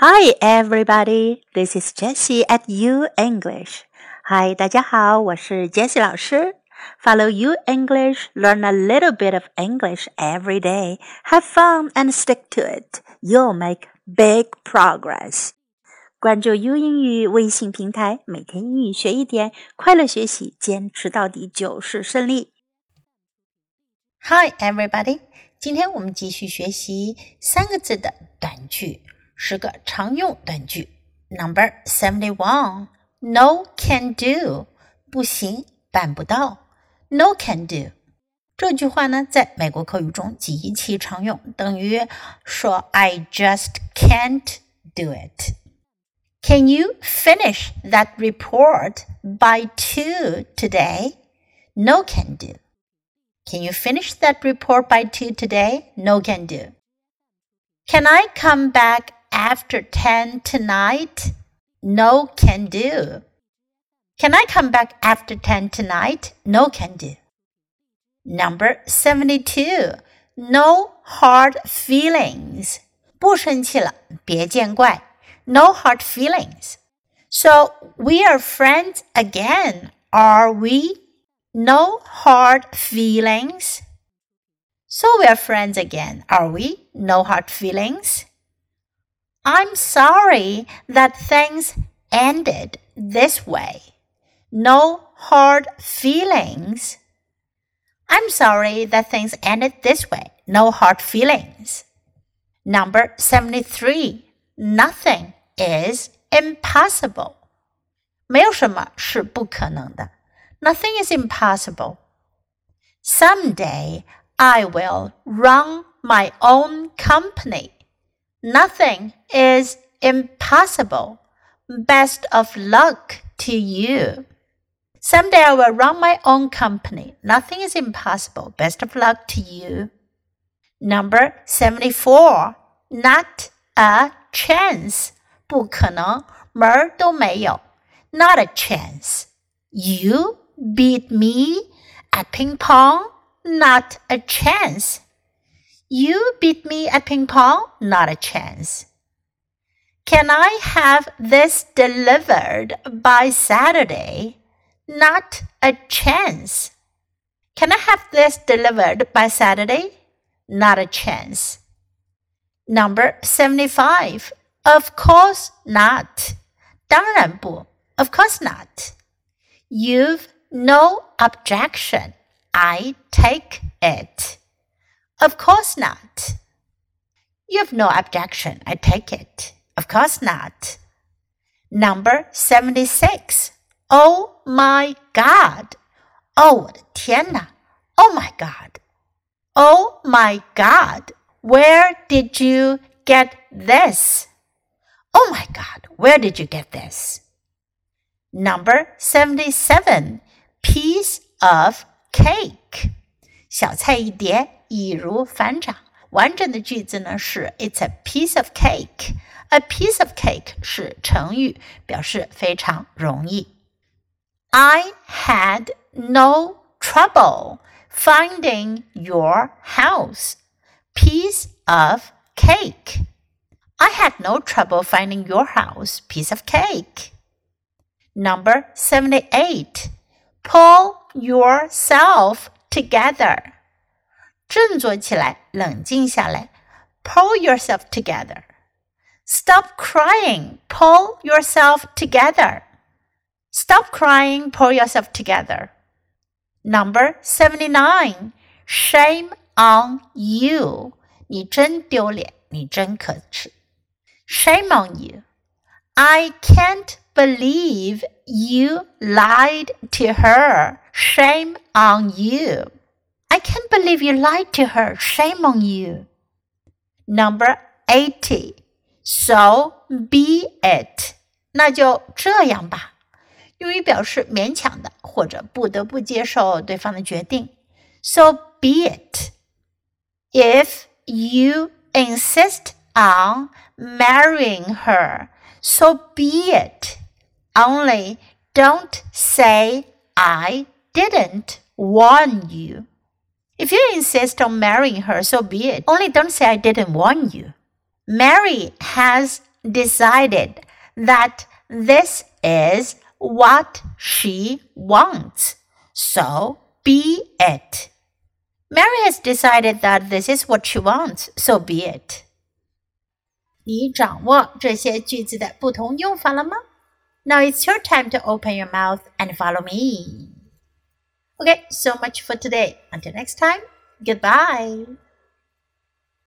Hi, everybody. This is Jessie at U English. Hi, 大家好，我是 Jessie 老师。Follow U English, learn a little bit of English every day. Have fun and stick to it. You'll make big progress. 关注 U 英语微信平台，每天英语学一点，快乐学习，坚持到底就是胜利。Hi, everybody. 今天我们继续学习三个字的短句。 十个常用短句。Number seventy one, no can do，不行，办不到。No can do 这句话呢，在美国口语中极其常用，等于说 I just can't do it。Can you finish that report by two today? No can do. Can you finish that report by two today? No can do. Can I come back after 10 tonight? No can do. Can I come back after 10 tonight? No can do. Number 72. No hard feelings. 不生气了，别见怪。No hard feelings. So we are friends again, are we? No hard feelings. So we are friends again, are we? No hard feelings. I'm sorry that things ended this way. No hard feelings. I'm sorry that things ended this way. No hard feelings. Number 73. Nothing is impossible. 没有什么是不可能的. Nothing is impossible. Someday I will run my own company. Nothing is impossible. Best of luck to you. Someday I will run my own company. Nothing is impossible. Best of luck to you. Number 74. Not a chance. 不可能，门儿都没有。Not a chance. You beat me at ping pong? Not a chance. You beat me at ping pong? Not a chance. Can I have this delivered by Saturday? Not a chance. Can I have this delivered by Saturday? Not a chance. Number 75. Of course not. 当然不. Of course not. You've no objection. I take it. Of course not. You have no objection, I take it. Of course not. Number 76. Oh my God. Oh, Oh my God. Oh my God. Where did you get this? Oh my God. Where did you get this? Number 77. Piece of cake. 小菜一碟。易如反掌。完整的句子呢是 It's a piece of cake。A piece of cake 是成语，表示非常容易。I had no trouble finding your house. Piece of cake. I had no trouble finding your house. Piece of cake. Number 78. Pull yourself together. 振作起来，冷静下来，pull yourself together. Stop crying, pull yourself together. Stop crying, pull yourself together. Number 79. Shame on you. 你真丢脸，你真可耻。Shame on you. I can't believe you lied to her. Shame on you. I can't believe you lied to her. Shame on you. Number 80. So be it. 那就这样吧。用于表示勉强的或者不得不接受对方的决定。So be it. If you insist on marrying her, so be it. Only don't say I didn't warn you. If you insist on marrying her, so be it. Only don't say I didn't warn you. Marry has decided that this is what she wants. So be it. Mary has decided that this is what she wants, so be it. 你掌握这些句子的不同用法了吗 ？Now it's your time to open your mouth and follow me. Okay, so much for today. Until next time, goodbye.